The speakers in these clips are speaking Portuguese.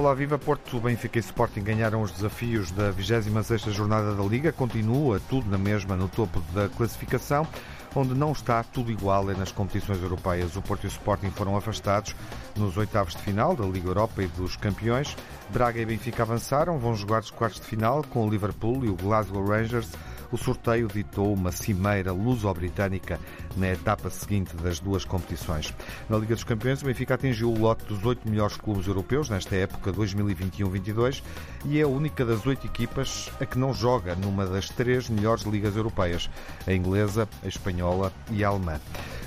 Olá, viva Porto, Benfica e Sporting ganharam os desafios da 26ª jornada da Liga. Continua tudo na mesma no topo da classificação, onde não está tudo igual é nas competições europeias. O Porto e o Sporting foram afastados nos oitavos de final da Liga Europa e dos Campeões. Braga e Benfica avançaram, vão jogar os quartos de final com o Liverpool e o Glasgow Rangers o sorteio ditou uma cimeira luso-britânica na etapa seguinte das duas competições. Na Liga dos Campeões, o Benfica atingiu o lote dos oito melhores clubes europeus nesta época 2021-22 e é a única das oito equipas a que não joga numa das três melhores ligas europeias, a inglesa, a espanhola e a alemã.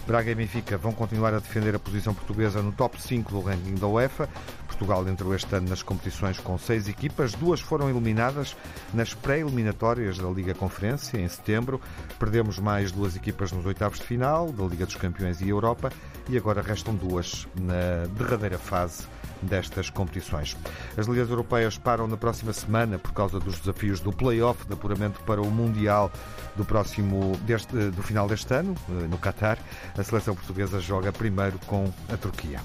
Braga e Benfica vão continuar a defender a posição portuguesa no top 5 do ranking da UEFA. Portugal entrou este ano nas competições com seis equipas, duas foram eliminadas nas pré-eliminatórias da Liga Conferência em setembro. Perdemos mais duas equipas nos oitavos de final da Liga dos Campeões e Europa e agora restam duas na derradeira fase destas competições. As ligas europeias param na próxima semana por causa dos desafios do play-off de apuramento para o Mundial do próximo deste, do final deste ano, eh, no Qatar. A seleção portuguesa joga primeiro com a Turquia.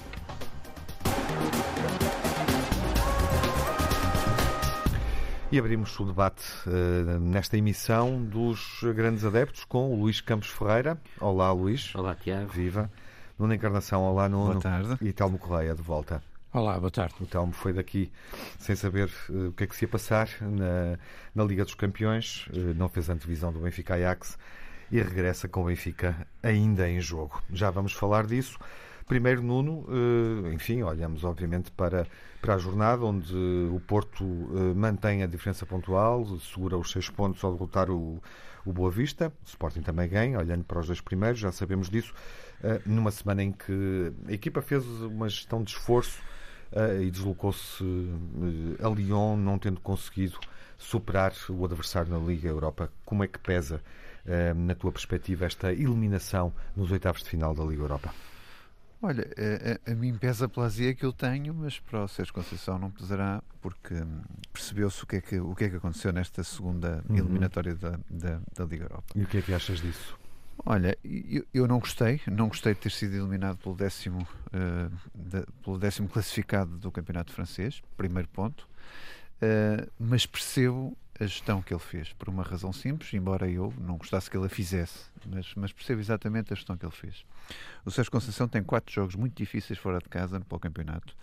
E abrimos o debate uh, nesta emissão dos grandes adeptos com o Luís Campos Ferreira. Olá, Luís. Olá, Tiago. Viva. Nuno Encarnação, olá, Nuno. Boa tarde. E Telmo Correia, de volta. Olá, boa tarde. O Telmo foi daqui sem saber uh, o que é que se ia passar na, na Liga dos Campeões, uh, não fez antevisão do Benfica Ajax e regressa com o Benfica ainda em jogo. Já vamos falar disso. Primeiro, Nuno, uh, enfim, olhamos obviamente para, para a jornada onde o Porto mantém a diferença pontual, segura os seis pontos ao derrotar o, o Boa Vista. O Sporting também ganha, olhando para os dois primeiros, já sabemos disso. numa semana em que a equipa fez uma gestão de esforço e deslocou-se a Lyon, não tendo conseguido superar o adversário na Liga Europa. Como é que pesa, na tua perspectiva, esta eliminação nos oitavos de final da Liga Europa? Olha, a, a, a mim pesa pela azia que eu tenho, mas para o Sérgio Conceição não pesará, porque hum, percebeu-se o, que é que, o que é que aconteceu nesta segunda uhum. eliminatória da, da, da Liga Europa. E o que é que achas disso? Olha, eu, eu, não gostei, não gostei de ter sido eliminado pelo décimo, uh, de, pelo décimo classificado do campeonato francês, primeiro ponto, uh, mas percebo a gestão que ele fez, por uma razão simples, embora eu não gostasse que ele a fizesse, mas, mas percebo exatamente a gestão que ele fez. O Sérgio Conceição tem quatro jogos muito difíceis fora de casa para o campeonato,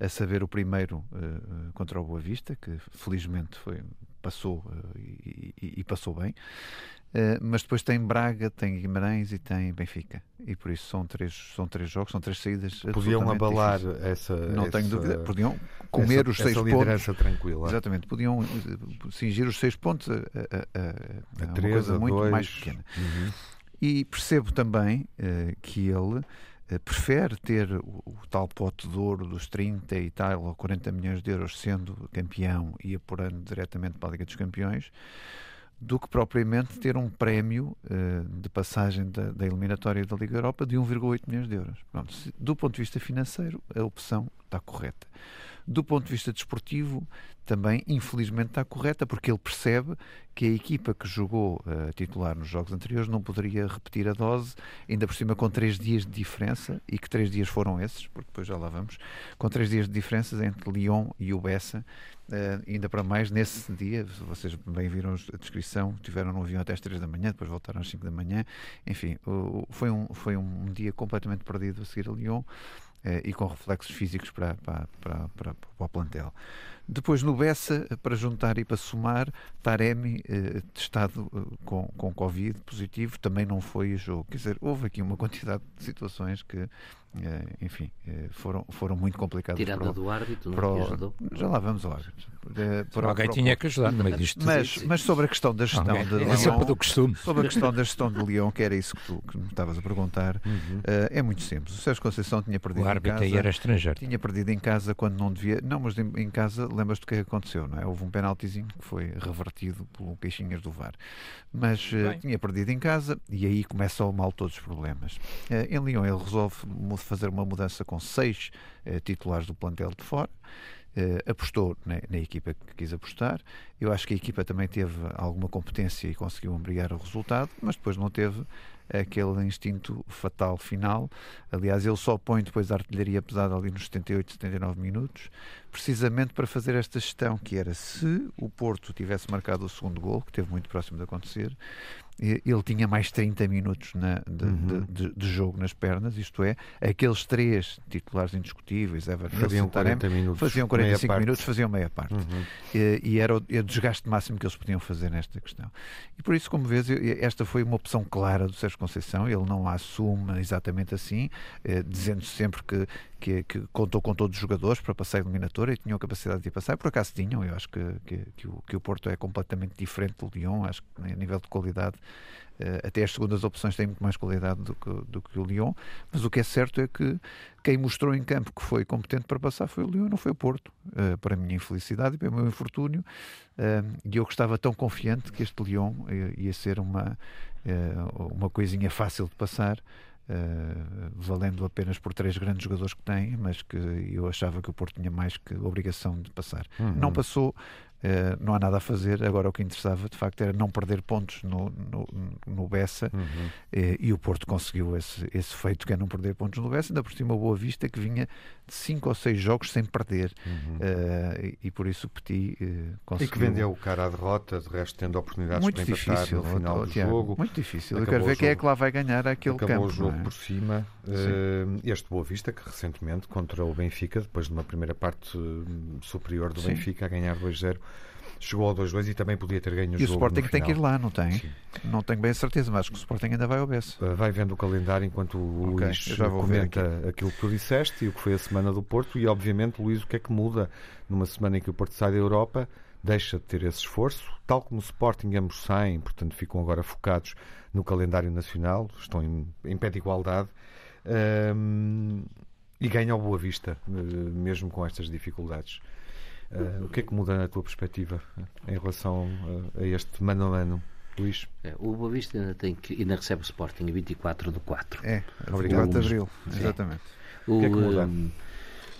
a saber o primeiro uh, contra o Boa Vista, que felizmente foi, passou uh, e, e, passou bem, uh, mas depois tem Braga, tem Guimarães e tem Benfica, e por isso são três, são três jogos, são três saídas. Podiam abalar difíceis. essa. Não essa, tenho dúvida, podiam comer essa, os seis pontos. tranquila. Exatamente, podiam cingir os seis pontos a, a, a, a, a três, uma coisa muito dois. mais pequena. Uhum. E percebo também que ele eh, prefere ter o, o, tal pote de ouro dos 30 e tal ou 40 milhões de euros sendo campeão e apurando diretamente para a Liga dos Campeões do que propriamente ter um prémio uh, de passagem da, da, eliminatória da Liga Europa de 1,8 milhões de euros. Pronto, se, do ponto de vista financeiro, a opção está correta. Do ponto de vista desportivo, também, infelizmente, está correta, porque ele percebe que a equipa que jogou uh, titular nos jogos anteriores não poderia repetir a dose, ainda por cima com três dias de diferença, e que três dias foram esses, porque depois já lá vamos, com três dias de diferença entre Lyon e o Bessa, Uh, ainda para mais nesse dia, vocês bem viram a descrição, tiveram no avião até às 3 da manhã, depois voltaram às 5 da manhã, enfim, uh, foi, um, foi um dia completamente perdido a seguir a Lyon. Eh, e com reflexos físicos para, para, para, para, para o plantel. Depois no Bessa, para juntar e para somar, Taremi, eh, testado eh, com, com Covid positivo, também não foi a jogo. Quer dizer, houve aqui uma quantidade de situações que eh, enfim, foram, foram muito complicadas. Tirando do árbitro, não o, ajudou? Já lá vamos ao árbitro. Para, alguém tinha que ajudar, mas isto... Mas, mas sobre a questão da gestão de é Leão... do costume. Sobre a questão da gestão de Leão, que era isso que tu que me estavas a perguntar, uhum. uh, é muito simples. O Sérgio Conceição tinha perdido o árbitro em casa... era estrangeiro. Tinha perdido em casa quando não devia... Não, mas em, em casa, lembras-te o que aconteceu, não é? Houve um penaltizinho que foi revertido pelo Queixinhas do VAR. Mas uh, tinha perdido em casa e aí começa o mal todos os problemas. Uh, em Leão ele resolve fazer uma mudança com seis eh, titulares do plantel de fora. Uh, apostou na, na, equipa que quis apostar. Eu acho que a equipa também teve alguma competência e conseguiu obrigar o resultado, mas depois não teve aquele instinto fatal final. Aliás, ele só põe depois a artilharia pesada ali nos 78, 79 minutos. precisamente para fazer esta gestão, que era se o Porto tivesse marcado o segundo gol, que esteve muito próximo de acontecer, ele tinha mais 30 minutos na, de, uhum. de, de, jogo nas pernas, isto é, aqueles três titulares indiscutíveis, Evan faziam 40 minutos, faziam 45 minutos, faziam meia parte. Uhum. E, e, era o, o, desgaste máximo que eles podiam fazer nesta questão. E por isso, como vês, esta foi uma opção clara do Sérgio Conceição, ele não a assume exatamente assim, eh, dizendo sempre que, que, que, contou com todos os jogadores para passar a eliminatória e tinham capacidade de passar, por acaso tinham, eu acho que, que, que, o, que o Porto é completamente diferente do Lyon, acho que a nível de qualidade Uh, até as segundas opções têm muito mais qualidade do que, do que o Lyon, mas o que é certo é que quem mostrou em campo que foi competente para passar foi o Lyon, não foi o Porto, uh, para a minha infelicidade e para o meu infortúnio, uh, e eu estava tão confiante que este Lyon ia ser uma, uma coisinha fácil de passar, Uh, valendo apenas por três grandes jogadores que tem, mas que eu achava que o Porto tinha mais que obrigação de passar. Uhum. Não passou, Uh, não há nada a fazer. Agora, o que interessava de facto era não perder pontos no, no, no Bessa uhum. uh, e o Porto conseguiu esse, esse feito que é não perder pontos no Bessa. Ainda por cima, Boa Vista que vinha de 5 ou 6 jogos sem perder uhum. uh, e, e, por isso o Petit conseguiu. E que vendeu o cara à derrota, de resto, tendo oportunidades muito para difícil, no final do Tiago, jogo. Muito difícil. Eu quero ver quem é que lá vai ganhar aquele acabou campo. o jogo é? por cima. este Boa Vista que recentemente contra o Benfica, depois de uma primeira parte superior do Sim. Benfica, a ganhar 2-0 chegou ao 2-2 e também podia ter ganho o e jogo. E o Sporting tem que ir lá, não tem? Sim. Não tenho bem a certeza, mas acho que o Sporting ainda vai ao BES. Uh, vai vendo o calendário enquanto o okay, Luís comenta aquilo que tu disseste e o que foi a semana do Porto. E obviamente, Luís, o que é que muda numa semana em que o Porto sai da Europa? Deixa de ter esse esforço, tal como o Sporting ambos saem, portanto ficam agora focados no calendário nacional, estão em, em pé de igualdade. E ganha Boa Vista, eh, mesmo com estas dificuldades. Uh, o que é que muda na tua perspectiva eh, em relação a, a este mano a mano? Luís? É, o Boa Vista ainda, tem que, ainda recebe o Sporting a 24 de 4. É, obrigado. 24 de Abril, exatamente. O, o, que é que muda? Um,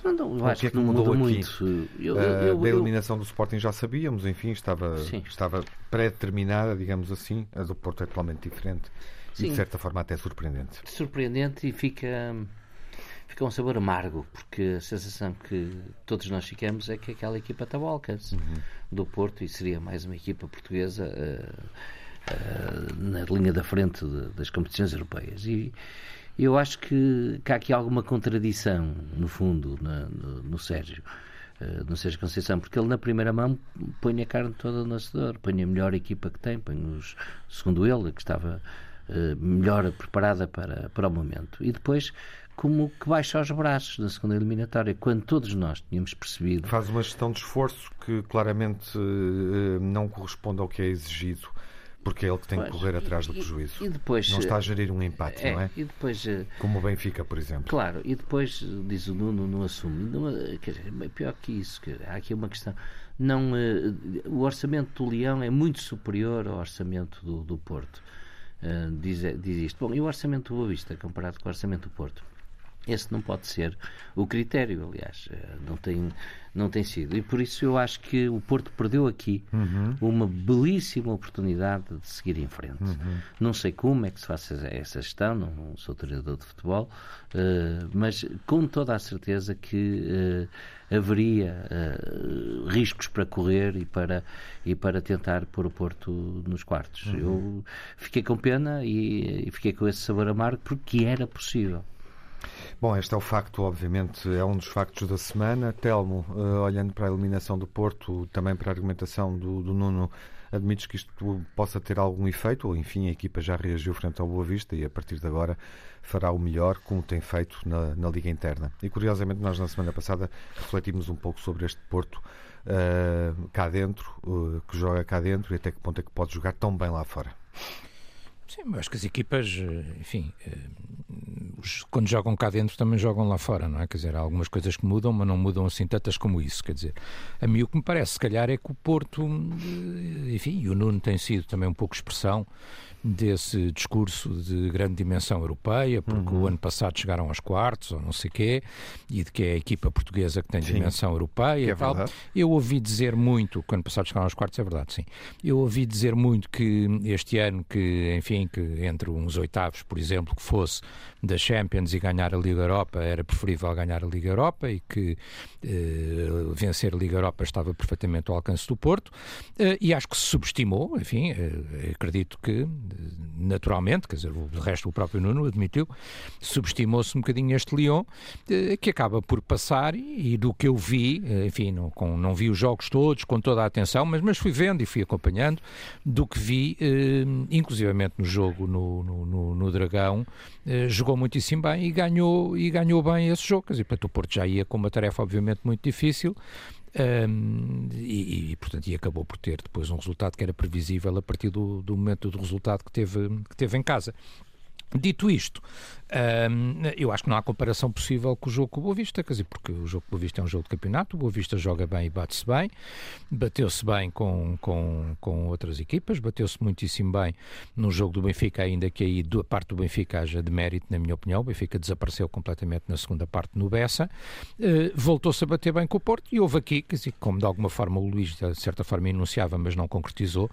não, não, acho que, é que, não mudou muda muito. Eu, eu, eu, da eliminação do Sporting já sabíamos, enfim, estava, estava pré-determinada, digamos assim. A do Porto é totalmente diferente. Sim. E de certa forma até surpreendente. Surpreendente e fica fica um sabor amargo, porque a sensação que todos nós ficamos é que aquela equipa estava ao alcance uhum. do Porto e seria mais uma equipa portuguesa uh, uh, na linha da frente de, das competições europeias. E eu acho que, que, há aqui alguma contradição, no fundo, na, no, no Sérgio. Uh, no Sérgio Conceição, porque ele na primeira mão põe a carne toda no acedor, põe a melhor equipa que tem, põe os, segundo ele, que estava melhor preparada para, para o momento. E depois como que baixa os braços na segunda eliminatória, quando todos nós tínhamos percebido. Faz uma gestão de esforço que claramente uh, não corresponde ao que é exigido, porque é ele que tem pois, que correr atrás do prejuízo. E, depois, não está a gerir um empate, é, não é? E depois, uh, como o Benfica, por exemplo. Claro, e depois, diz o Nuno, não assume. Não, quer dizer, é pior que isso, que há aqui uma questão. Não, o orçamento do Leão é muito superior ao orçamento do, do Porto. diz, diz isto. Bom, e o orçamento do Boa Vista, comparado com o orçamento do Porto? Esse não pode ser o critério, aliás, eh, não tem, não tem sido. E por isso eu acho que o Porto perdeu aqui uhum. uma belíssima oportunidade de seguir em frente. Uhum. Não sei como é que se faz essa gestão, não sou treinador de futebol, uh, mas com toda a certeza que uh, haveria uh, riscos para correr e para, e para tentar pôr o Porto nos quartos. Uhum. Eu fiquei com pena e, e fiquei com esse sabor amargo porque era possível. Bom, este é o facto, obviamente, é um dos factos da semana. Telmo, uh, olhando para a eliminação do Porto, também para a argumentação do, do Nuno, admites que isto possa ter algum efeito, ou enfim, a equipa já reagiu frente ao Boa Vista e a partir de agora fará o melhor, como tem feito na, na Liga Interna. E curiosamente, nós na semana passada refletimos um pouco sobre este Porto uh, cá dentro, uh, que joga cá dentro e até que ponto é que pode jogar tão bem lá fora. Sim, acho que as equipas, enfim, os, quando jogam cá dentro também jogam lá fora, não é? Quer dizer, há algumas coisas que mudam, mas não mudam assim tantas como isso. Quer dizer, a mim o que me parece, se calhar, é que o Porto, eh, enfim, e o Nuno tem sido também um pouco expressão desse discurso de grande dimensão europeia, porque uhum. o ano passado chegaram aos quartos, ou não sei quê, e de que é a equipa portuguesa que tem sim, dimensão europeia é e tal. Verdade. Eu ouvi dizer muito, que ano passado chegaram aos quartos, é verdade, sim. Eu ouvi dizer muito que este ano, que, enfim, que entre uns oitavos, por exemplo, que fosse da Champions e ganhar a Liga Europa era preferível ganhar a Liga Europa e que uh, vencer a Liga Europa estava perfeitamente ao alcance do Porto. Uh, e acho que se subestimou, enfim, uh, acredito que naturalmente, quer dizer, o resto o próprio Nuno admitiu, subestimou-se um bocadinho este Lyon que acaba por passar e, e, do que eu vi, enfim, não, com, não vi os jogos todos com toda a atenção, mas, mas fui vendo e fui acompanhando do que vi, inclusivamente no jogo no, no, no, no Dragão, jogou muitíssimo bem e ganhou, e ganhou bem esse jogo, quer dizer, portanto o Porto já ia com uma tarefa obviamente muito difícil, um, e, e, portanto, e acabou por ter depois um resultado que era previsível a partir do, do momento do resultado que teve, que teve em casa. Dito isto, um, eu acho que não há comparação possível com o jogo com o Boa Vista, quer dizer, porque o jogo com o Boa Vista é um jogo de campeonato, o Boa Vista joga bem e bate-se bem, bateu-se bem com, com, com outras equipas, bateu-se muitíssimo bem no jogo do Benfica, ainda que aí a parte do Benfica haja de mérito, na minha opinião, o Benfica desapareceu completamente na segunda parte no Bessa, uh, voltou-se a bater bem com o Porto e houve aqui, quer dizer, como de alguma forma o Luís de certa forma enunciava, mas não concretizou,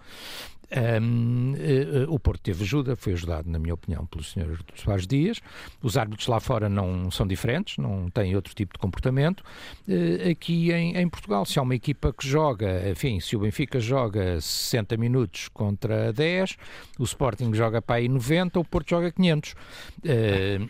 um, uh, uh, o Porto teve ajuda, foi ajudado, na minha opinião, pelo Sr. Soares Dias. Os árbitros lá fora não são diferentes, não têm outro tipo de comportamento. Uh, aqui em, em, Portugal, se há uma equipa que joga, enfim, se o Benfica joga 60 minutos contra 10, o Sporting joga para aí 90, o Porto joga 500.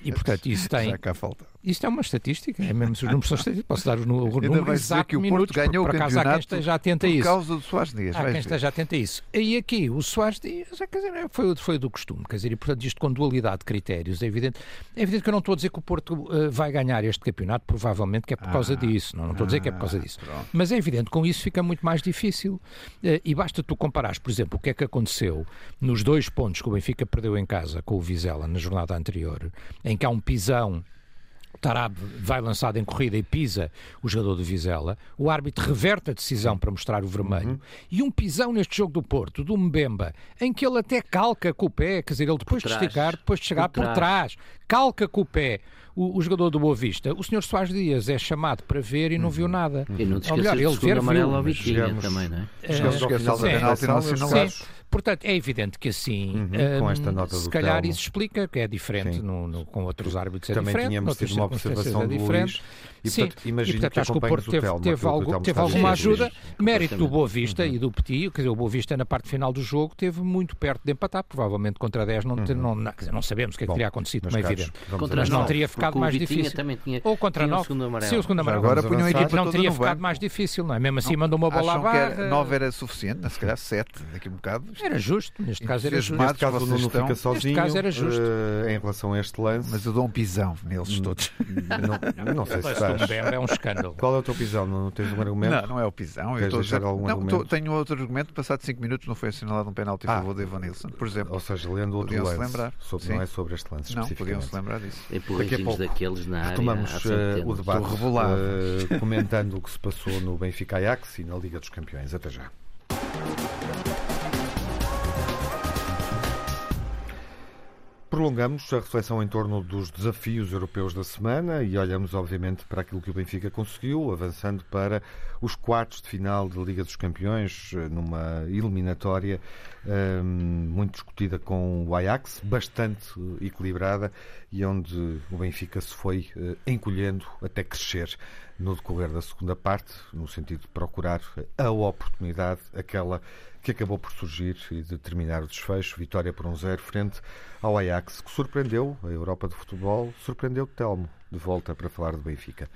e portanto, isso tem. Já cá falta. Isto é uma estatística, é mesmo se os números são estatísticos. Posso dar o, o número exato que o minutos, Porto ganhou por, por acaso há quem esteja atento a isso. Por causa do Soares Dias. Há quem esteja atento a isso. E aqui, o Soares Dias, quer dizer, foi, foi do costume. Quer dizer, e portanto, isto com dualidade de critérios, é evidente. É evidente que eu não estou a dizer que o Porto uh, vai ganhar este campeonato, provavelmente que é por causa ah, disso. Não, não estou a dizer que é por causa disso. Pronto. Mas é evidente, com isso fica muito mais difícil. Uh, e basta tu comparares, por exemplo, o que é que aconteceu nos dois pontos que o Benfica perdeu em casa com o Vizela na jornada anterior, em que há um pisão Tarab vai lançado em corrida e pisa o jogador do Vizela, o árbitro reverte a decisão para mostrar o vermelho, uhum. e um pisão neste jogo do Porto, do Mbemba, em que ele até calca com o pé, quer dizer, ele depois de esticar, depois de chegar por trás, por trás calca com o pé o, o, jogador do Boa Vista, o senhor Soares Dias é chamado para ver e não viu uhum. nada. E não te Ou melhor, ele ver, amarelo ao Vitinha também, não é? Chegamos ao final da penalti não. Portanto, é evidente que assim, uhum, com esta nota se calhar Telmo. isso explica que é diferente no, no, com outros árbitros é Também diferente, tínhamos tido uma observação é do Luís, e, Sim, portanto, imagino e, portanto, que acho que o Porto teve, Telmo, teve, algo, teve alguma ajuda, mérito do Boa Vista uhum. e do Petit, quer dizer, o Boa Vista na parte final do jogo teve muito perto de empatar, provavelmente contra 10 não, uhum. não, não, dizer, não sabemos o que é que teria acontecido, como é evidente. Mas não teria ficado mais difícil. Ou contra 9, sim, o segundo amarelo. Agora punham a equipa Não teria ficado mais difícil, não é? Mesmo assim mandou uma bola à barra. 9 era suficiente, se calhar 7, daqui a um bocado. Era justo, neste caso era justo caso não fica sozinho. caso era justo. Uh, em relação a este lance. Mas eu dou um pisão neles hum, todos. Não, não sei se estás. É um escândalo. Qual é o teu pisão? Não tens um argumento? Não, não é o pisão. Eu estou algum não, argumento? Tô, tenho outro argumento. Passado 5 minutos não foi assinalado um penalti ah, a favor de Evanilson, por exemplo. Ou seja, lendo outro lance. lembrar. Sobre, não é sobre este lance Não, podiam-se lembrar disso. Empurrõezinhos daqueles na área. Retomamos uh, o debate uh, comentando o que se passou no Benfica Ajax e na Liga dos Campeões. Até já. Prolongamos a reflexão em torno dos desafios europeus da semana e olhamos, obviamente, para aquilo que o Benfica conseguiu, avançando para os quartos de final da Liga dos Campeões, numa eliminatória um, muito discutida com o Ajax, bastante equilibrada e onde o Benfica se foi uh, encolhendo até crescer no decorrer da segunda parte, no sentido de procurar a oportunidade, aquela que acabou por surgir e determinar o desfecho. Vitória por um zero frente ao Ajax, que surpreendeu a Europa de futebol, surpreendeu Telmo, de volta para falar do Benfica,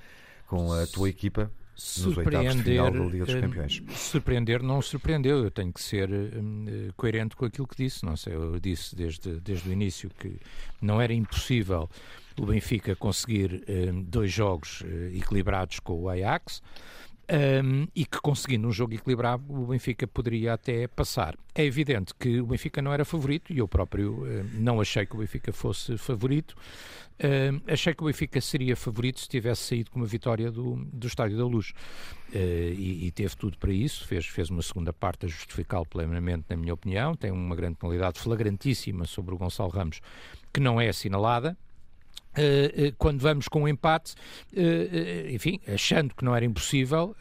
com a tua equipa dos eh. Surpreender não surpreendeu, eu tenho que ser uh, coerente com aquilo que disse. Não sei, eu disse desde, desde o início que não era impossível o Benfica conseguir uh, dois jogos uh, equilibrados com o Ajax um, e que conseguindo um jogo equilibrado o Benfica poderia até passar. É evidente que o Benfica não era favorito e eu próprio uh, não achei que o Benfica fosse favorito. Achei que o Benfica seria favorito se tivesse saído com uma vitória do, do Estádio da Luz. Uh, e, e, teve tudo para isso, fez, fez uma segunda parte a justificá-lo plenamente, na minha opinião. Tem uma grande penalidade flagrantíssima sobre o Gonçalo Ramos, que não é assinalada. Uh, uh, quando vamos com um empate, uh, enfim, achando que não era impossível,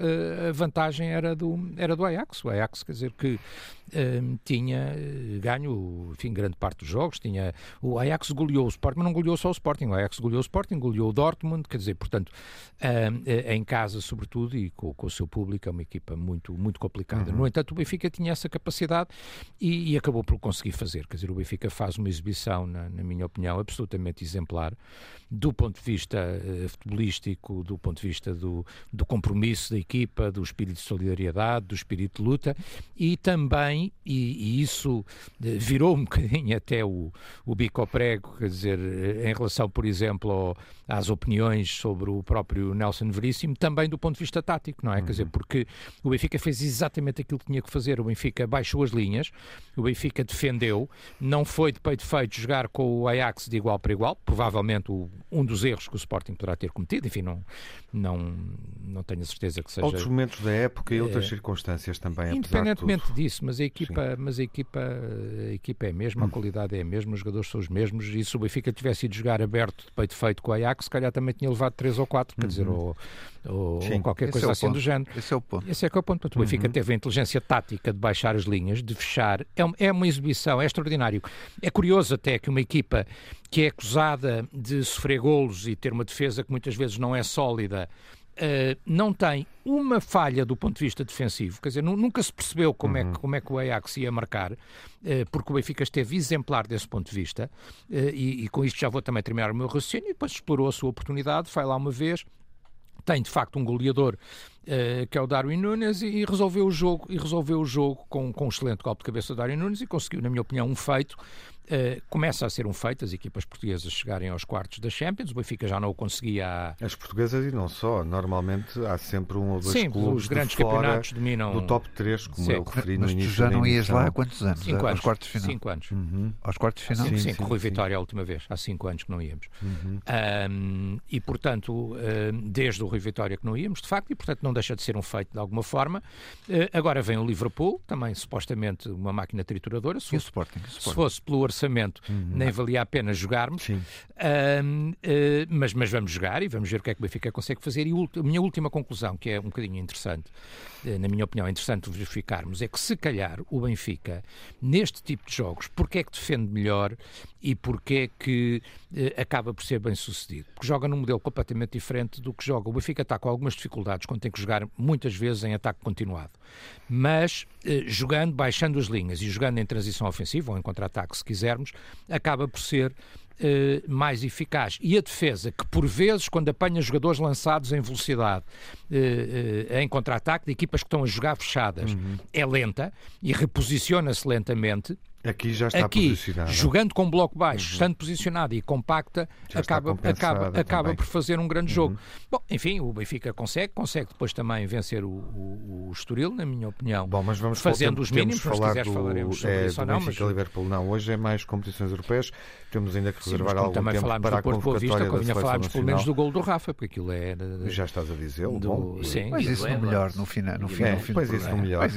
a vantagem era do, era do Ajax. O Ajax, quer dizer, que tinha eh, ganho, enfim, grande parte dos jogos. Tinha, o Ajax goleou o Sporting, mas não goleou só o Sporting. O Ajax goleou o Sporting, goleou o Dortmund, quer dizer, portanto, em casa, sobretudo, e com, com, o seu público, é uma equipa muito, muito complicada. Uhum. No entanto, o Benfica tinha essa capacidade e, e, acabou por conseguir fazer. Quer dizer, o Benfica faz uma exibição, na, na minha opinião, absolutamente exemplar do ponto de vista uh, futebolístico, do ponto de vista do, do compromisso da equipa, do espírito de solidariedade, do espírito de luta e também, e, e isso uh, virou um bocadinho até o, o bico ao prego, quer dizer, uh, em relação, por exemplo, ao, às opiniões sobre o próprio Nelson Veríssimo, também do ponto de vista tático, não é? Uhum. Quer dizer, uhum. porque o Benfica fez exatamente aquilo que tinha que fazer, o Benfica baixou as linhas, o Benfica defendeu, não foi de peito feito jogar com o Ajax de igual para igual, provavelmente um dos erros que o Sporting poderá ter cometido, enfim, não, não, não tenho a certeza que seja... Outros momentos da época e outras é, circunstâncias também, Independentemente disso, mas a equipa, mas a equipa, a equipa é a mesma, hum. a qualidade é a mesma, os jogadores são os mesmos, e se o Benfica tivesse ido jogar aberto de peito feito com o Ajax, se calhar também tinha levado 3 ou 4, uhum. quer dizer, uhum. ou, ou, ou qualquer coisa é assim ponto. do género. Esse é o ponto. Esse é que é o ponto. O Benfica uhum. teve a inteligência tática de baixar as linhas, de fechar, é é uma exibição, é extraordinário. É curioso até que uma equipa que é acusada de sofrer golos e ter uma defesa que muitas vezes não é sólida, Uh, não tem uma falha do ponto de vista defensivo, quer dizer, nunca se percebeu como, uhum. é, que, como é que o Ajax ia marcar, uh, porque o Benfica esteve exemplar desse ponto de vista, uh, e, e, com isto já vou também terminar o meu raciocínio, e depois explorou a sua oportunidade, foi lá uma vez, tem de facto um goleador uh, que é o Darwin Nunes e, e, resolveu o jogo e resolveu o jogo com, com um excelente golpe de cabeça do Darwin Nunes e conseguiu, na minha opinião, um feito Uh, começa a ser um feito as equipas portuguesas chegarem aos quartos da Champions. O Benfica já não o conseguia. Há... As portuguesas e não só. Normalmente há sempre um ou dois Sim, clubes os grandes de campeonatos dominam do top 3, como sim. eu referi Mas no início. Mas tu já não ias lá há quantos anos? Cinco aos anos. quartos de final? Cinco anos. Uhum. Aos quartos de final? Sim, sim, sim, com o Rui Vitória a última vez. Há cinco anos que não íamos. Uhum. Um, e, portanto, desde o Rui Vitória que não íamos, de facto, e, portanto, não deixa de ser um feito de alguma forma. Uh, agora vem o Liverpool, também supostamente uma máquina trituradora. Se fosse, o Sporting, o Sporting. Se fosse pelo orçamento. Uhum nem valia a pena jogarmos. Uh, mas, mas vamos jogar e vamos ver o que é que o Benfica consegue fazer. E a minha última conclusão, que é um bocadinho interessante, uh, na minha opinião, é interessante verificarmos, é que se calhar o Benfica, neste tipo de jogos, porque é que defende melhor e porque é que uh, acaba por ser bem sucedido? Porque joga num modelo completamente diferente do que joga. O Benfica está com algumas dificuldades quando tem que jogar muitas vezes em ataque continuado. Mas jogando, baixando as linhas e jogando em transição ofensiva ou em contra-ataque, se quisermos, acaba por ser Uh, mais eficaz. E a defesa, que por vezes, quando apanha jogadores lançados em velocidade, uh, uh, em contra-ataque, de equipas que estão a jogar fechadas, uhum. é lenta e reposiciona-se lentamente. Aqui já está Aqui, posicionado. jogando com bloco baixo, uhum. estando posicionado e compacta, acaba, acaba, acaba por fazer um grande jogo. Uhum. Bom, enfim, o Benfica consegue, consegue depois também vencer o, o, o Estoril, na minha opinião. Bom, mas vamos fazendo os mínimos, se quiseres do, falaremos sobre é, isso ou não. Benfica, mas... Liverpool, não, hoje é mais competições europeias, temos ainda que reservar Sim, algum também tempo falámos para do Porto a Boa Vista, convinha falarmos pelo menos do gol do Rafa, porque aquilo é... Já estás a dizer, do... Bom, Sim, mas isso no melhor, no final. No fim, é, no fim pois isso no melhor.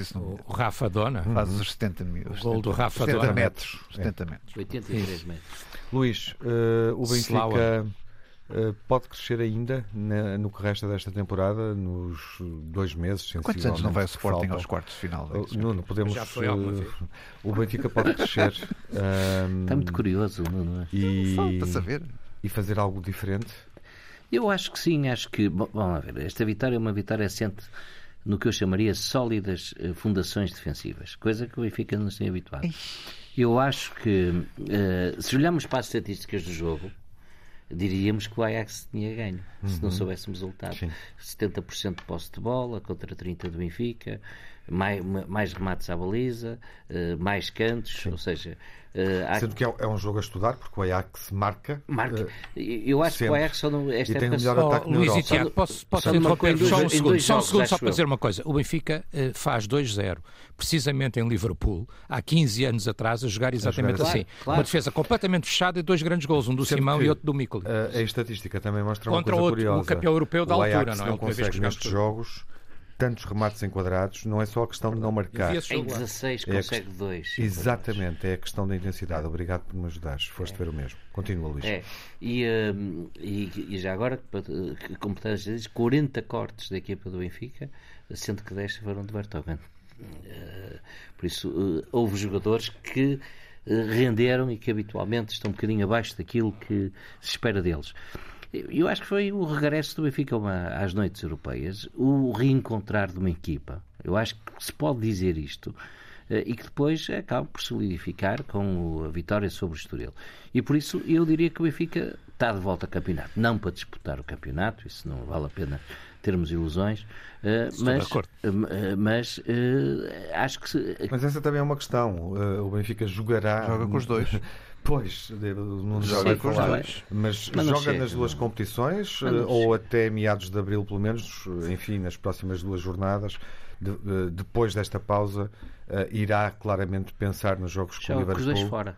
O Rafa Dona. Faz os 70 mil. O gol do Rafa Dona. 70 metros. 70 metros. 83 metros. Luís, uh, o Benfica uh, pode crescer ainda na, no que resta desta temporada, nos dois meses. Quantos anos não vai o Sporting aos quartos de final? Uh, Nuno, podemos. Já foi uh, o Benfica pode crescer. Está muito curioso, Nuno. É? E, Falta saber. E fazer algo diferente? Eu acho que sim, acho que. Bom, vamos ver, esta vitória é uma vitória assente no que eu chamaria sólidas fundações defensivas, coisa que o Benfica não se tem habituado. Eu acho que, uh, se olharmos para as estatísticas do jogo, diríamos que o Ajax tinha ganho, uhum. se não uhum. soubéssemos o resultado. Sim. 70% de posse de bola contra 30% do Benfica, mais, mais remates à baliza, uh, mais cantos, Sim. ou seja, Uh, Sendo que é, é, um jogo a estudar, porque o Ajax marca. Marca. Uh, eu acho sempre. que o Ajax só não. Esta e tem o melhor só, ataque Luís e Tiago, posso, posso interromper só um segundo, só, um segundo só para dizer uma coisa. O Benfica uh, faz 2-0, precisamente em Liverpool, há 15 anos atrás, a jogar exatamente jogar assim. Claro, claro. Uma defesa completamente fechada e dois grandes gols, um do Sendo Simão e outro do Mikoli. A, estatística também mostra Contra uma coisa outro, curiosa. o campeão europeu da o altura, Ajax não é? não consegue nestes jogos tantos remates enquadrados, não é só a questão de não marcar. Em 16 é consegue dois. Exatamente, é a questão da intensidade. Obrigado por me ajudares. Foste é. ver o mesmo. Continua, Luís. É. E, um, e, e, já agora, completar as 40 cortes da equipa do Benfica, sendo que 10 foram de Bertogan. por isso, houve jogadores que renderam e que habitualmente estão um bocadinho abaixo daquilo que se espera deles. Eu acho que foi o regresso do Benfica às noites europeias, o reencontrar de uma equipa. Eu acho que se pode dizer isto eh, e que depois acaba por solidificar com a vitória sobre o Estoril. E por isso eu diria que o Benfica está de volta ao campeonato. Não para disputar o campeonato, isso não vale a pena termos ilusões, uh, mas, uh, mas acho que. Se... Mas essa também é uma questão. o Benfica jogará. Joga com os dois. Pois, não joga com os dois. Mas, mas joga chega, nas duas não. competições ou chega. até meados de abril, pelo menos, enfim, nas próximas duas jornadas, de, de, depois desta pausa, irá claramente pensar nos jogos com o Liverpool. Com os dois fora.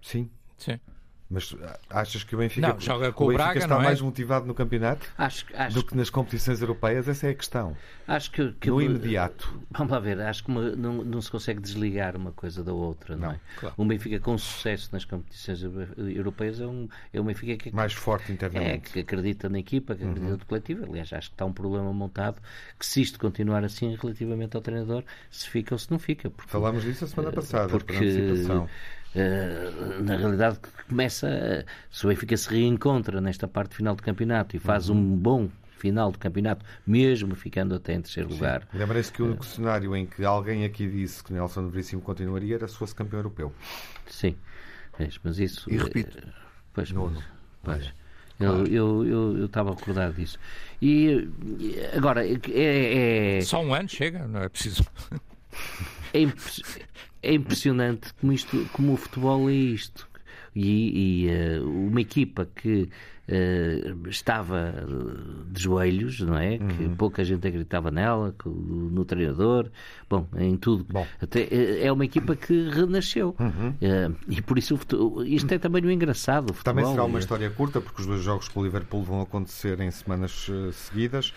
Sim. Sim. Mas achas que o Benfica, não, joga com o, o Benfica Braga, está é? mais motivado no campeonato acho, acho, do que nas competições europeias? Essa é a questão. Acho que, que no imediato. Vamos lá ver, acho que uma, não, não se consegue desligar uma coisa da outra, não, não é? Claro. Um Benfica com sucesso nas competições europeias é um, é um Benfica que, mais forte internamente. É, que acredita na equipa, que acredita uhum. no coletivo. Aliás, acho que está um problema montado que se isto continuar assim relativamente ao treinador, se fica ou se não fica. Porque, Falámos disso a semana passada, porque, Uh, na realidade começa se o Benfica se reencontra nesta parte final do campeonato e faz uhum. um bom final do campeonato, mesmo ficando até em terceiro Sim. lugar. Lembrei-se que o único uh, cenário em que alguém aqui disse que Nelson Veríssimo continuaria era se fosse campeão europeu. Sim, mas isso. E repito, uh, pois, Nono. Pois. Claro. Eu, eu, eu, estava a recordar disso. E agora é, é... Só um ano chega, não é preciso. É, é impressionante como, isto, como o futebol é isto. E, e uh, uma equipa que uh, estava de joelhos, não é? Uhum. Que pouca gente acreditava nela, que, no treinador, bom, em tudo. Bom. Até, eh, é uma equipa que renasceu. Uhum. Uh, e por isso isto é também o engraçado. O também será uma história curta, porque os dois jogos com o Liverpool vão acontecer em semanas seguidas.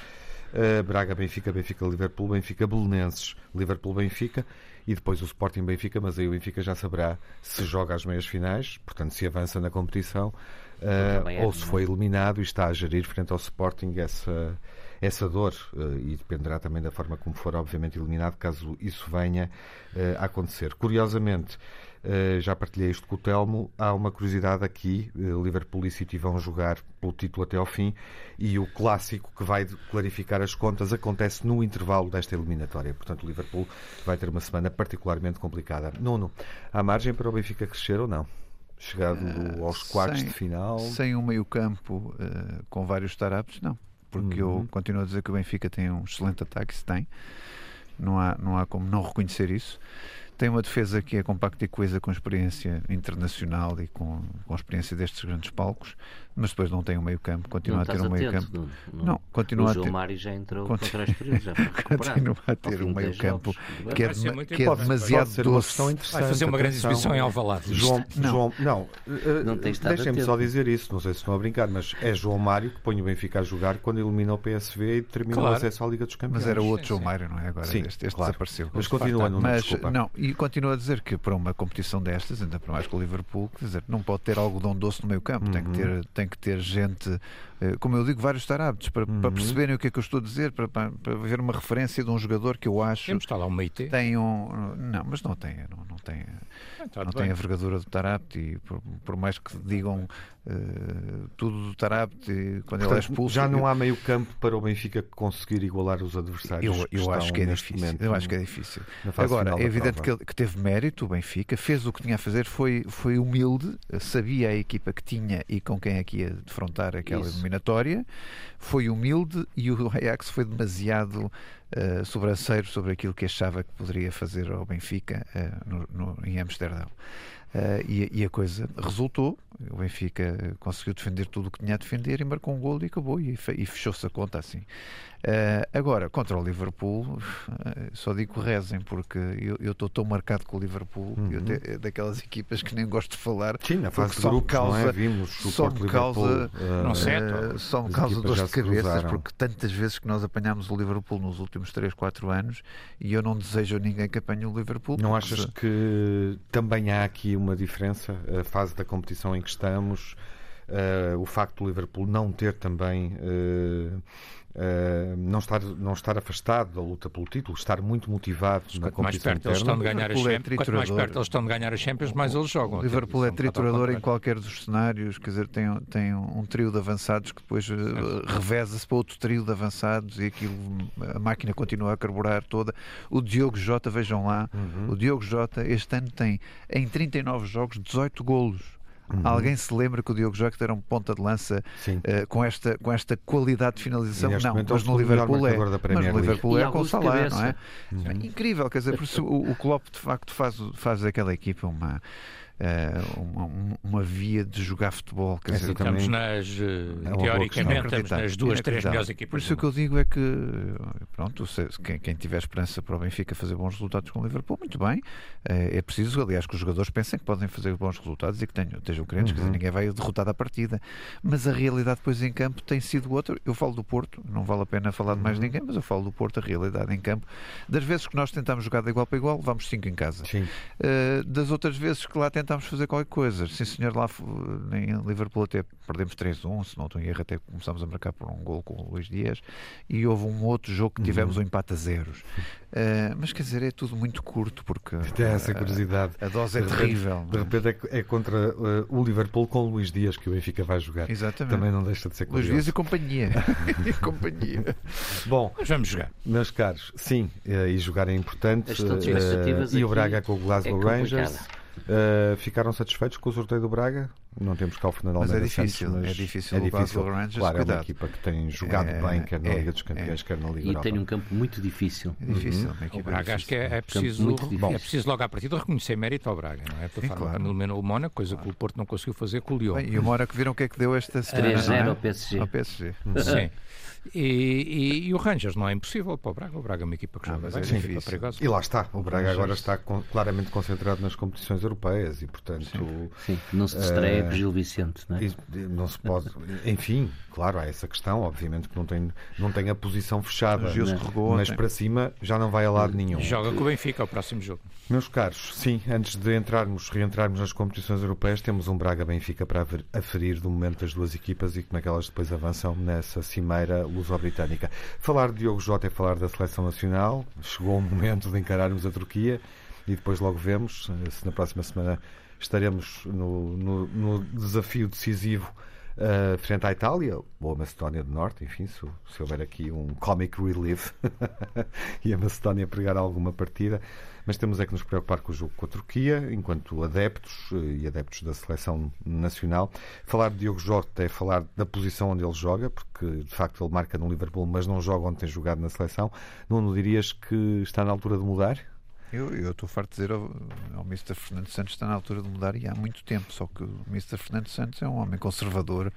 Braga, Benfica, Benfica, Liverpool, Benfica, Belenenses, Liverpool, Benfica e depois o Sporting Benfica, mas aí o Benfica já saberá se joga às meias finais, portanto se avança na competição, uh, ou se foi eliminado e está a gerir frente ao Sporting essa, essa dor uh, e dependerá também da forma como for, obviamente, eliminado, caso isso venha uh, a acontecer. Curiosamente, já partilhei isto com o Telmo. Há uma curiosidade aqui: uh, Liverpool e City vão jogar pelo título até ao fim e o clássico que vai clarificar as contas acontece no intervalo desta eliminatória. Portanto, o Liverpool vai ter uma semana particularmente complicada. Nuno, há margem para o Benfica crescer ou não? Chegado uh, aos quartos sem, de final? Sem um meio-campo com vários startups, não. Porque uhum. eu continuo a dizer que o Benfica tem um excelente ataque, se tem. Não há, não há como não reconhecer isso tem uma defesa que é compacta e coesa com experiência internacional e com, com experiência destes grandes palcos, mas depois não tem um meio campo, continua a ter um meio campo. No, não, continua a ter. O Mário já entrou continua, contra as períodos, já foi Continua a ter um meio campo que é, que é demasiado doce. Vai fazer uma grande exibição em Alvalade. João, não, João, não, não deixem-me só dizer isso, não sei se estão a brincar, mas é João Mário que põe o Benfica a jogar quando elimina o PSV e determina claro. o acesso à Liga dos Campeões. Mas era outro João Mário, não é? Agora Sim, este, este claro. desapareceu. Mas continua, não, mas, desculpa. não, e continuo a dizer que para uma competição destas, ainda para mais com o Liverpool, quer dizer, não pode ter algodão doce no meio campo, tem, que uhum. ter, tem que ter gente eh, como eu digo, vários tarábitos para, uhum. para, perceberem o que é que eu estou a dizer, para, para, para ver uma referência de um jogador que eu acho. Temos lá um meio Tem um. Não, mas não tem. Não, não tem, ah, não tem a envergadura do Tarapte e por, por mais que digam uh, tudo do Tarapte, quando Portanto, ele é expulso. Já não há meio campo para o Benfica conseguir igualar os adversários. Eu, eu acho que é difícil. Momento, eu acho que é difícil. Agora, é evidente que, ele, que teve mérito o Benfica, fez o que tinha a fazer, foi, foi humilde, sabia a equipa que tinha e com quem é que ia defrontar aquela eliminação eliminatória, foi humilde e o Ajax foi demasiado uh, sobranceiro sobre aquilo que achava que poderia fazer ao Benfica uh, no, no, em Amsterdão. Uh, e, e, a coisa resultou. O Benfica conseguiu defender tudo o que tinha a defender e marcou um gol e acabou. E, e fechou-se a conta assim. Uh, agora, contra o Liverpool, uh, só digo rezem, porque eu estou tão marcado com o Liverpool, uhum. te, é daquelas equipas que nem gosto de falar. Sim, na fase de grupos, causa, não é? Vimos só me causa, não certo. só me causa dores de cabeças, porque tantas vezes que nós apanhámos o Liverpool nos últimos 3, 4 anos e eu não desejo a ninguém que apanhe o Liverpool. Não achas que também há aqui uma diferença? A fase da competição em que estamos, o facto do Liverpool não ter também Uh, não, estar, não estar afastado da luta pelo título, estar muito motivado na quanto mais perto eles estão de ganhar a Champions, é quanto mais perto eles estão de ganhar a Champions, mais eles jogam. O Liverpool é triturador em qualquer dos cenários, quer dizer, tem, tem um trio de avançados que depois uh, reveza-se para outro trio de avançados e aquilo, a máquina continua a carburar toda. O Diogo Jota, vejam lá, uhum. o Diogo Jota este ano tem em 39 jogos 18 golos. Uhum. Alguém se lembra que o Diogo Jota era um ponta de lança uh, com, esta, com esta qualidade de finalização? Não, mas no Liverpool é. Mas no Liverpool é com o Salah, não é? Uhum. é? Incrível, quer dizer, por isso o, o Klopp de facto faz, faz aquela equipa uma uh, uma, uma, via de jogar futebol. Quer dizer, estamos nas, uh, teoricamente, estamos nas duas, três melhores equipas. Por isso o que eu digo é que, pronto, se, quem, quem, tiver esperança para o Benfica fazer bons resultados com o Liverpool, muito bem. Uh, é preciso, aliás, que os jogadores pensem que podem fazer bons resultados e que tenham, estejam crentes, uhum. que ninguém vai derrotar a partida. Mas a realidade depois em campo tem sido outra. Eu falo do Porto, não vale a pena falar de mais uhum. ninguém, mas eu falo do Porto, a realidade em campo. Das vezes que nós tentamos jogar de igual para igual, vamos cinco em casa. das outras vezes que lá tentamos tentámos fazer qualquer coisa. Sim, senhor, lá em Liverpool até perdemos 3-1, se não estou em erro, até começámos a marcar por um gol com o Luís Dias. E houve um outro jogo que tivemos uhum. um empate a zeros. Uh, mas quer dizer, é tudo muito curto, porque. Tem essa curiosidade. A, a dose é de terrível. Repente, de repente é, é contra uh, o Liverpool com o Luís Dias que o Benfica vai jogar. Exatamente. Também não deixa de ser curioso. Luís Dias e companhia. e companhia. Bom, mas vamos jogar. Meus caros, sim, uh, e jogar é importante. e o Braga com o Glasgow é Rangers. Uh, ficaram satisfeitos com o sorteio do Braga? Não temos cá o Fernando Almeida mas é difícil, Santos, mas é difícil. É difícil. Rangers, claro, cuidado. é uma equipa que tem jogado é, bem, quer na é, Liga dos Campeões, é. quer na Liga E Europa. tem um campo muito difícil. É difícil. Uhum. O Braga acho que é, é preciso, é preciso logo à partida reconhecer mérito ao Braga, não é? Sim, claro. Eliminou o Mónaco, coisa claro. que o Porto não conseguiu fazer com o Lyon. Bem, e o Mónaco viram o que é que deu esta semana? 3-0 ao PSG. Ao PSG. Sim. E, e, e, o Rangers não é impossível para o Braga. O Braga é uma equipa que joga ah, bem, é uma perigosa. E lá está. O Braga agora está claramente concentrado nas competições europeias e, portanto. Sim, Sim. não se estreia uh, com Gil Vicente, não é? Não se pode. Enfim, claro, há essa questão. Obviamente que não tem, não tem a posição fechada. Gil se mas para cima já não vai a lado nenhum. Joga com o Benfica o próximo jogo. Meus caros, sim, antes de entrarmos, reentrarmos nas competições europeias, temos um Braga-Benfica para aferir do momento das duas equipas e como é que elas depois avançam nessa cimeira luso-britânica. Falar de Diogo Jota é falar da seleção nacional. Chegou o momento de encararmos a Turquia e depois logo vemos eh, se na próxima semana estaremos no, no, no desafio decisivo uh, frente à Itália ou a Macedónia do Norte, enfim, se, se houver aqui um comic relief e a Macedónia pregar alguma partida. Mas temos é que nos preocupar com o jogo com a Turquia, enquanto adeptos eh, e adeptos da seleção nacional. Falar de Diogo Jota é falar da posição onde ele joga, porque de facto ele marca no Liverpool, mas não joga onde tem jogado na seleção. Não dirias que está na altura de mudar? Eu, estou farto de dizer ao, ao Mr. Fernando Santos está na altura de mudar e há muito tempo, só que o Mr. Fernando Santos é um homem conservador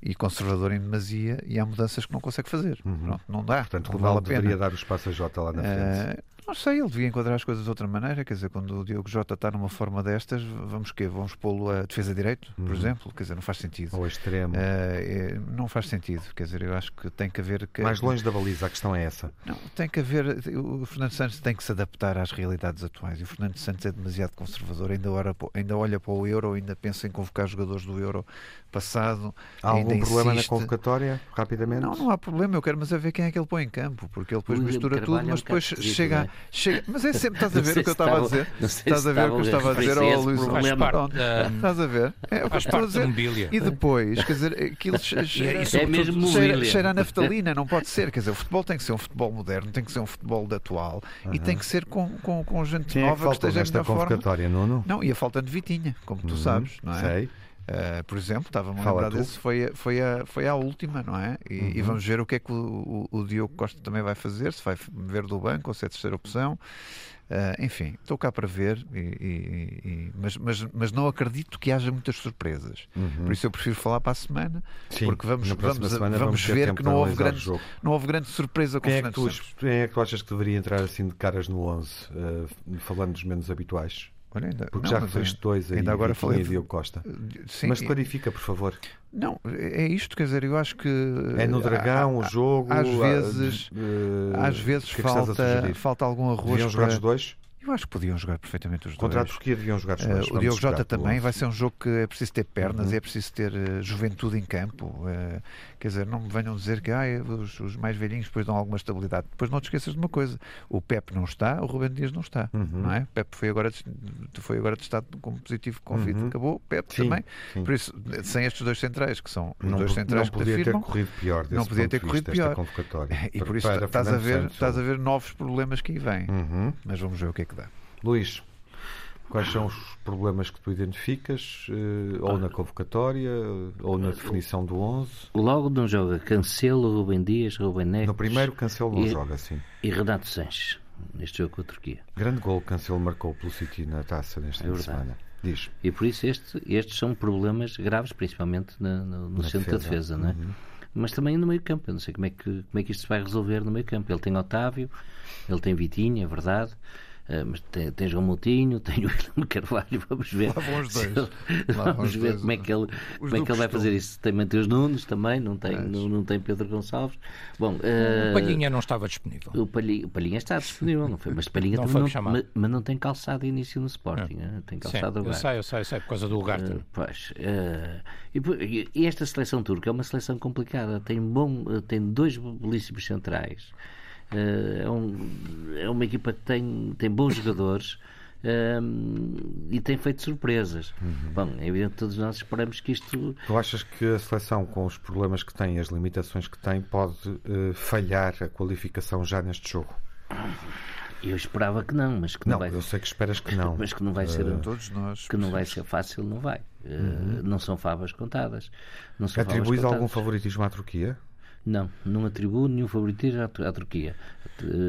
e conservador em demasia e há mudanças que não consegue fazer. Uhum. Pronto, não dá. Portanto, o Ronaldo deveria dar o espaço a Jota lá na frente. Uh, não sei, ele devia enquadrar as coisas de outra maneira. Quer dizer, quando o Diogo Jota está numa forma destas, vamos quê? Vamos pô-lo a defesa direito, por uhum. exemplo? Quer dizer, não faz sentido. Ou extremo. Uh, é, não faz sentido. Quer dizer, eu acho que tem que haver. Que... Mais longe da baliza, a questão é essa. Não, tem que haver. O Fernando Santos tem que se adaptar às realidades atuais. E o Fernando Santos é demasiado conservador. Ainda, ora, ainda olha para o Euro, ainda pensa em convocar jogadores do Euro passado. Há algum problema insiste... na convocatória, rapidamente? Não, não há problema. Eu quero mas é ver quem é que ele põe em campo, porque ele depois mistura tudo, mas depois chega, chega. Mas é sempre, estás a ver o que eu estava a dizer? Estás a ver o que eu estava a dizer ao Luís Estás a ver? É o que eu estou a dizer. E depois, quer dizer, aquilo cheira, é mesmo cheira, a naftalina, não pode ser. Quer dizer, o futebol tem que ser um futebol moderno, tem que ser um futebol de atual e tem que ser com, com, com gente Quem nova é que, esteja nesta convocatória, Nuno? Não, e a falta de Vitinha, como tu uhum, sabes, não é? Sei. Uh, por exemplo, estava-me a lembrar desse, foi, foi, a, foi a última, não é? E, uhum. e vamos ver o que é que o, o, o, Diogo Costa também vai fazer, se vai ver do banco ou se é a terceira opção. Uh, enfim, estou cá para ver, e, e, mas, mas, mas não acredito que haja muitas surpresas. Uhum. Por isso eu prefiro falar para a semana, Sim, porque vamos, vamos, vamos, vamos ver que não houve, grande, não houve grande surpresa com quem o é que tu, Quem é que tu achas que deveria entrar assim de caras no 11, uh, eh, falando dos menos habituais? Olha, ainda, Porque não, já refeste dois aí, ainda agora falei Diogo Costa. Sim, mas clarifica, por favor. Não, é isto, quer dizer, eu acho que. É no Dragão, há, o jogo. Às vezes, uh, às vezes é falta, falta algum arroz. Deviam jogar os dois? Eu acho que podiam jogar perfeitamente os Contra dois. Contra a Turquia deviam jogar os dois. Uh, o Diogo Jota também vai ser um jogo que é preciso ter pernas, uhum. é preciso ter uh, juventude em campo. Uh, quer dizer, não me venham dizer que ah, os, os, mais velhinhos depois dão alguma estabilidade. Depois não te esqueças de uma coisa: o Pep não está, o Rubem Dias não está. Uhum. Não é? O Pep foi agora, foi agora testado como positivo Covid. Uhum. Acabou, o Pep sim, também. Sim. Por isso, sem estes dois centrais, que são os não, dois centrais não podia que afirmam, ter corrido pior. Não podia ter corrido pior. E por isso estás a, ver, estás a ver novos problemas que aí vêm. Uhum. Mas vamos ver o que é que dá. Luís, quais são os problemas que tu identificas, eh, ou na convocatória, ou na definição do 11? Logo não joga Cancelo, Rubem Dias, Rubem Neves. No primeiro, Cancelo não e, joga, sim. E Renato Sanches, neste jogo com a Turquia. Grande gol que Cancelo marcou pelo City na taça nesta é semana. Diz. E por isso este, estes são problemas graves, principalmente na, no, no centro defesa. da defesa, não é? Uhum. Mas também no meio campo. Eu não sei como é, que, como é que isto se vai resolver no meio campo. Ele tem Otávio, ele tem Vitinha, é verdade. Uh, mas tem, tem João Moutinho, tem o William Carvalho, vamos ver. Lá vão os dois. vamos ver dois, como é que ele, como é que ele vai fazer isso. Tem Mateus Nunes também, não tem, não, não tem Pedro Gonçalves. Bom, uh, o Palhinha não estava disponível. O Palhinha, o Palhinha está disponível, não foi? Mas Palhinha não também não, mas, mas, não tem calçado de início no Sporting, é. tem calçado Sim, eu sei, eu sei, eu sei, por causa do lugar. Uh, pois, e, e, esta seleção turca é uma seleção complicada, tem, bom, tem dois belíssimos centrais. Eh, é, um, é uma equipa que tem, tem bons jogadores. Um, ehm, e tem feito surpresas. Uhum. Bom, é evidente que todos nós esperamos que isto. Tu achas que a seleção, com os problemas que tem, as limitações que tem, pode uh, falhar a qualificação já neste jogo? Eu esperava que não, mas que não, não vai. Eu sei que esperas que não. Mas que não vai ser. Uh, todos nós. Que não vai ser fácil, não vai. Uh, não são favas contadas. Não são Atribuis favas algum favoritismo à Turquia? Não, não atribuo nenhum favoritismo à, à, Turquia.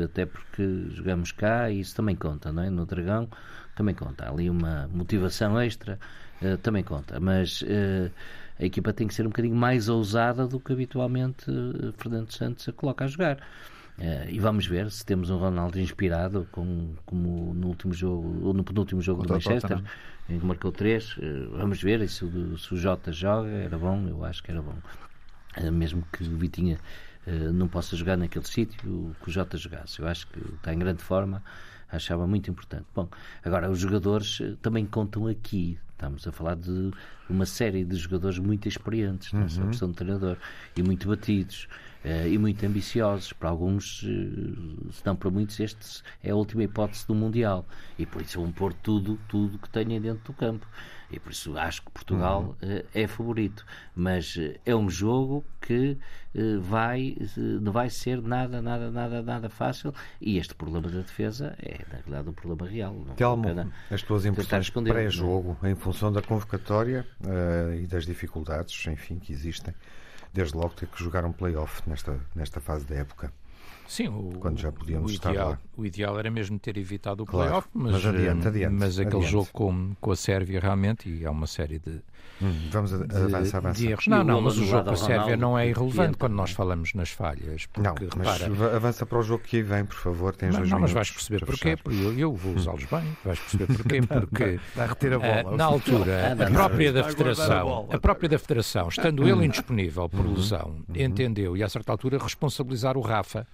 Até porque jogamos cá e isso também conta, não é? No Dragão também conta. Há ali uma motivação extra, uh, também conta. Mas uh, a equipa tem que ser um bocadinho mais ousada do que habitualmente uh, Fernando Santos a coloca a jogar. Uh, e vamos ver se temos um Ronaldo inspirado, com, como no último jogo, ou no penúltimo jogo do Manchester, em que marcou 3. Uh, vamos ver se, se o Jota joga, era bom, eu acho que era bom. Eh, mesmo que o Vitinha uh, não possa jogar naquele sítio, que o Jota jogasse. Eu acho que está em grande forma, achava muito importante. Bom, agora os jogadores uh, também contam aqui. Estamos a falar de uma série de jogadores muito experientes uhum. nessa opção de treinador e muito batidos e muito ambiciosos. Para alguns, se não para muitos, este é a última hipótese do Mundial e por isso vão pôr tudo, tudo que tenham dentro do campo. E por isso acho que Portugal uhum. uh, é favorito. Mas uh, é um jogo que uh, vai, não vai ser nada, nada, nada, nada fácil. E este problema da defesa é, na verdade, um problema real. Telmo, as tuas impressões pré-jogo, em função da convocatória e das dificuldades, enfim, que existem, desde logo ter que jogar um play-off nesta, nesta fase da época. Sim, o, quando já podíamos o estar ideal, lá. O ideal era mesmo ter evitado o claro, playoff, mas, mas, adiante, eh, adiante, mas aquele adiante. jogo com, com a Sérvia realmente, e há uma série de, Hum, vamos a, de, avançar, avançar. De erros. Não, não, mas o jogo com a Sérvia não é irrelevante quando nós falamos nas falhas. Porque, não, mas repara, avança para o jogo que aí vem, por favor. Tens não, dois não mas vais perceber porquê. Eu, eu vou usá-los bem. Vais perceber porquê. Porque a reter a bola. Uh, na altura, a própria da Federação, a própria da Federação, estando ele indisponível por uhum. lesão, uhum. entendeu e a certa altura responsabilizar o Rafa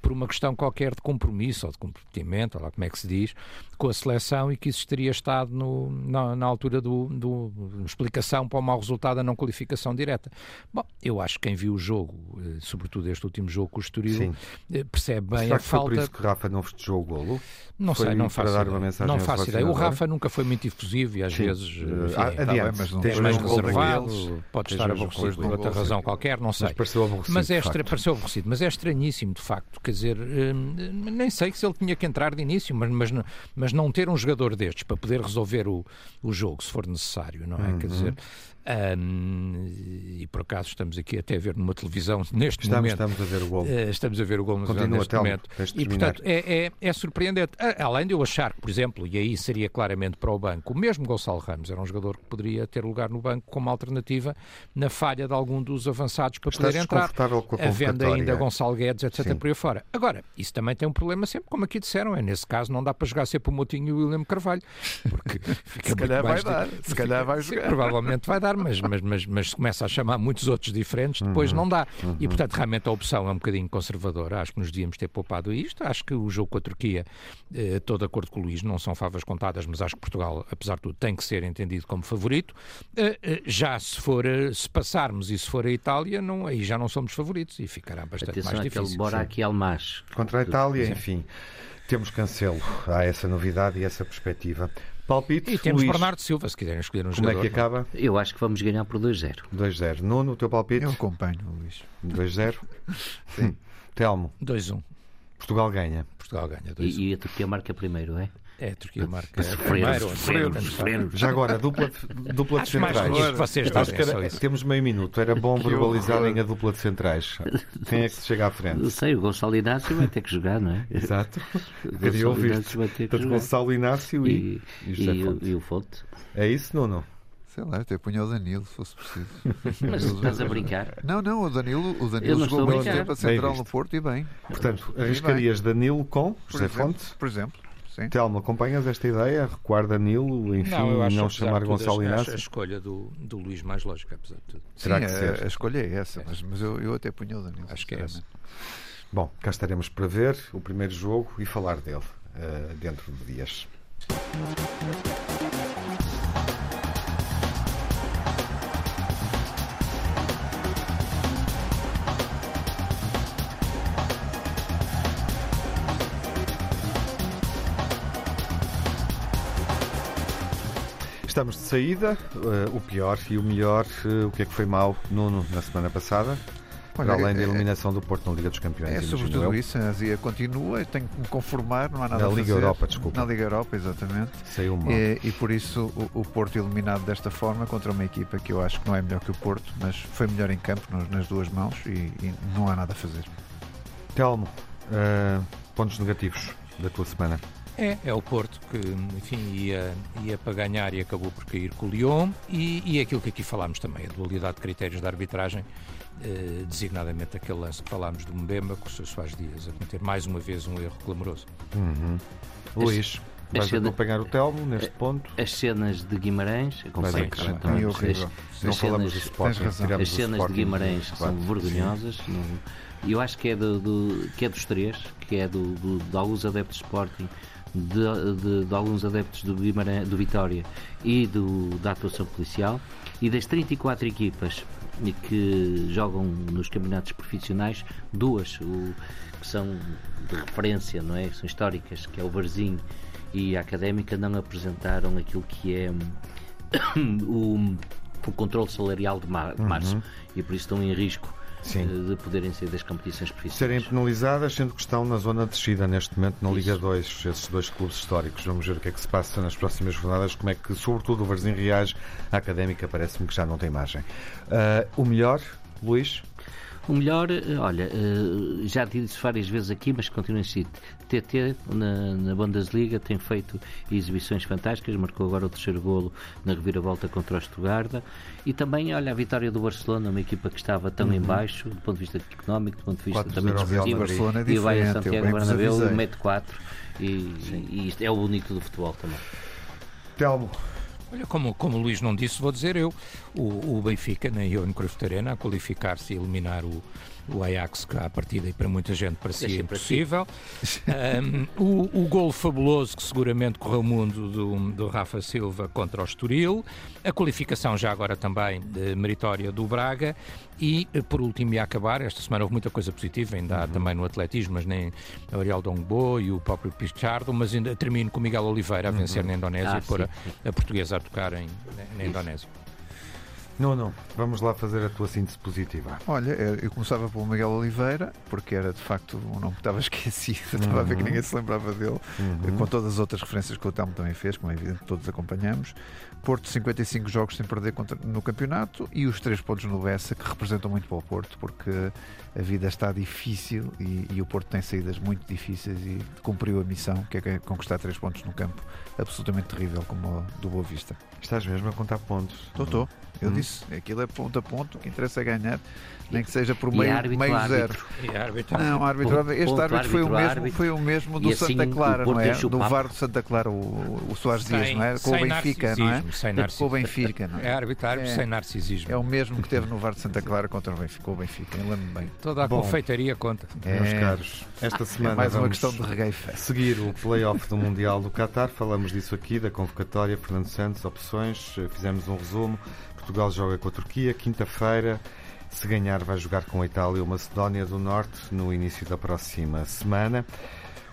por uma questão qualquer de compromisso ou de comprometimento, ou lá como é que se diz, com a seleção e que isso teria estado no, na, na altura do, do explicação para o mau resultado resultado a não qualificação direta. Bom, eu acho que quem viu o jogo, eh, sobretudo este último jogo com o Estoril. Eh, percebe bem Será a que falta... Foi por isso que Rafa não festejou o golo? Não foi sei, não faço dar ideia. Uma mensagem não faço ideia. O Rafa nunca foi muito efusivo e às Sim. vezes uh, enfim, adiante, tá mas não é mais reservado, pode estar aborrecido por outra razão qualquer, não sei. Mas pareceu aborrecido. Mas é pareceu aborrecido, mas é estranhíssimo, de facto. Quer dizer, hum, nem sei se ele tinha que entrar de início, mas, mas, mas não ter um jogador destes para poder resolver o, o jogo, se for necessário, não é? Uhum. Quer dizer, um, e por acaso estamos aqui até a ver numa televisão neste estamos, momento. Estamos a ver o gol. Uh, estamos a ver o gol Continua neste telmo, momento. E portanto é, é, é, surpreendente. Além de eu achar que, por exemplo, e aí seria claramente para o banco, o mesmo Gonçalo Ramos era um jogador que poderia ter lugar no banco como alternativa na falha de algum dos avançados para Estás poder entrar. Com a havendo ainda Gonçalo Guedes, etc. até por aí fora. Agora, isso também tem um problema sempre, como aqui disseram, é nesse caso não dá para jogar sempre o Moutinho e o William Carvalho, porque fica se calhar vai dar, se calhar vai jogar. Sim, provavelmente vai dar, mas, mas, mas, mas se começa a chamar muitos outros diferentes, depois uhum. não dá. Uhum. E portanto, realmente a opção é um bocadinho conservadora. Acho que nos devíamos ter poupado isto. Acho que o jogo com a Turquia, eh, estou de acordo com o Luís, não são favas contadas, mas acho que Portugal, apesar de tudo, tem que ser entendido como favorito. Eh, eh, já se for, se passarmos e se for a Itália, não, aí já não somos favoritos e ficará bastante Atenção mais difícil. Bora aqui Almas. Contra a Itália, enfim. Temos cancelo. Há essa novidade e essa perspectiva. Palpite, e temos Luís. Bernardo Silva, se quiserem escolher um Como jogador. Como é que acaba? Eu acho que vamos ganhar por 2-0. 2-0. Nuno, o teu palpite? Eu acompanho, Luís. 2-0? Sim. Telmo? 2-1. Portugal ganha. Portugal ganha. E, e a Turquia marca primeiro, é? É, a Turquia marca primeiro. Já agora, dupla, dupla de centrais. Mais vocês era, temos meio minuto. Era bom verbalizarem a dupla de centrais. Quem é que se chega à frente? Não sei, o Gonçalo Inácio vai ter que jogar, não é? Exato. Queria ouvir. Portanto, Gonçalo Inácio e, e, e, e, o, e o Fonte. É isso, Nuno? Sei lá, até punha o Danilo, se fosse preciso. Mas estás a brincar? Não, não, o Danilo, o Danilo jogou muito tempo a central no Porto e bem. Portanto, arriscarias Danilo com José Fonte? Por exemplo. Sim. Telmo, acompanhas esta ideia? Recuar Danilo, enfim, não, não chamar Gonçalo Inácio? a escolha do, do Luís mais lógica, apesar de tudo. Será Sim, que a, a, escolha é essa, mas, mas eu, eu até punho o Danilo. Acho que é essa. Bom, cá estaremos para ver o primeiro jogo e falar dele uh, dentro de dias. Estamos de saída, uh, o pior e o melhor, uh, o que é que foi mal, Nuno, na semana passada? Olha, além da é- eliminação do Porto na Liga dos Campeões. É sobretudo isso, a Azia continua, tenho que me conformar, não há nada na a fazer. Na Liga Europa, desculpa. Na Liga Europa, exatamente. Saiu mal. E, e por isso o, o, Porto eliminado desta forma contra uma equipa que eu acho que não é melhor que o Porto, mas foi melhor em campo nas, nas duas mãos e, e, não há nada a fazer. Telmo, uh, pontos negativos da tua semana. É, é o Porto que, enfim, ia, ia para ganhar e acabou por cair com o Lyon e, e é aquilo que aqui falámos também, a dualidade de critérios de arbitragem, eh, designadamente aquele lance que falámos do Mbemba com o seu Soares Dias, a cometer mais uma vez um erro clamoroso. Uhum. Luís, vais cena, acompanhar o Telmo neste ponto? As cenas de Guimarães, acompanho também. As, não falamos do Sporting, As cenas de Guimarães que são vergonhosas. E eu acho que é, do, do, que é dos três, que é do, do, de alguns adeptos de Sporting de, de, de alguns adeptos do, Guimarães, do Vitória e do, da atuação policial e das 34 equipas que jogam nos campeonatos profissionais, duas o, que são de referência, não é? Que são históricas, que é o Varzinho e a Académica, não apresentaram aquilo que é o, o controle salarial de março uhum. e por isso estão em risco Sim. Eh, de poderem ser das competições profissionais. Serem penalizadas, sendo que estão na zona de descida neste momento na Liga 2, esses dois clubes históricos. Vamos ver o que é que se passa nas próximas jornadas, como é que, sobretudo, o Varzim reage. A académica parece-me que já não tem margem. Uh, o melhor, Luís? O melhor, eh, olha, eh, já disse várias vezes aqui, mas continua a insistir. TT na, na Bundesliga tem feito exibições fantásticas, marcou agora o terceiro golo na reviravolta contra o Stuttgart e também, olha, a vitória do Barcelona, uma equipa que estava tão uhum. em baixo, do ponto de vista económico, do ponto de vista também desportivo, é e vai a Santiago Bernabéu mete 4 e, e isto é o bonito do futebol também. Telmo, Olha, como, como o Luís não disse, vou dizer eu, o, o Benfica na Johan Cruyff Arena a qualificar-se e eliminar o, o Ajax, que à partida e para muita gente parecia impossível. um, o, o gol fabuloso que seguramente correu o mundo do, do Rafa Silva contra o Estoril, a qualificação já agora também de meritória do Braga e, por último, e a acabar, esta semana houve muita coisa positiva, ainda há uhum. também no atletismo, mas nem Ariel Dongbo e o próprio Pichardo, mas ainda termino com o Miguel Oliveira a vencer uhum. na Indonésia ah, e pôr a, a portuguesa a tocar em, na Indonésia. Não, não. Vamos lá fazer a tua síntese positiva. Olha, eu começava pelo Miguel Oliveira, porque era de facto um nome que estava esquecido, estava uhum. a ver que uhum. ninguém se lembrava dele, uhum. com todas as outras referências que o Telmo também fez, como é evidente, todos acompanhamos. Porto, 55 jogos sem perder contra, no campeonato e os 3 pontos no Bessa, que representam muito para o Porto, porque a vida está difícil e, e o Porto tem saídas muito difíceis e cumpriu a missão, que é conquistar 3 pontos no campo absolutamente terrível, como o do Boa Vista. Estás mesmo a contar pontos? Estou, estou. Eu uhum. disse, aquilo é ponto a ponto, o que interessa é ganhar nem que seja por meio, árbitro, meio zero. E árbitro. Não, árbitro, ponto, este ponto, árbitro, foi, o mesmo, foi o mesmo do assim, Santa Clara, não é? Do VAR do Santa Clara, o, o Soares Dias, não é? Com o Benfica, não é? Sem Com o Benfica, não é? É árbitro, árbitro é, sem narcisismo. É o mesmo que teve no VAR de Santa Clara contra o Benfica, o Benfica, lembro bem. Toda a Bom, confeitaria conta. É, meus caros, esta semana é mais uma questão de regueife. Seguir o play-off do Mundial do Qatar, falamos disso aqui, da convocatória, Fernando Santos, opções, fizemos um resumo. Portugal joga com a Turquia, quinta-feira. Se ganhar, vai jogar com a Itália ou Macedónia do Norte no início da próxima semana.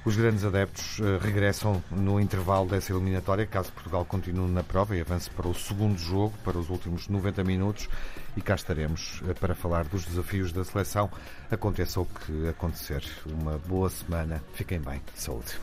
Os grandes adeptos uh, regressam no intervalo dessa eliminatória, caso Portugal continue na prova e avance para o segundo jogo, para os últimos 90 minutos. E cá estaremos uh, para falar dos desafios da seleção. Aconteça o que acontecer. Uma boa semana. Fiquem bem. Saúde.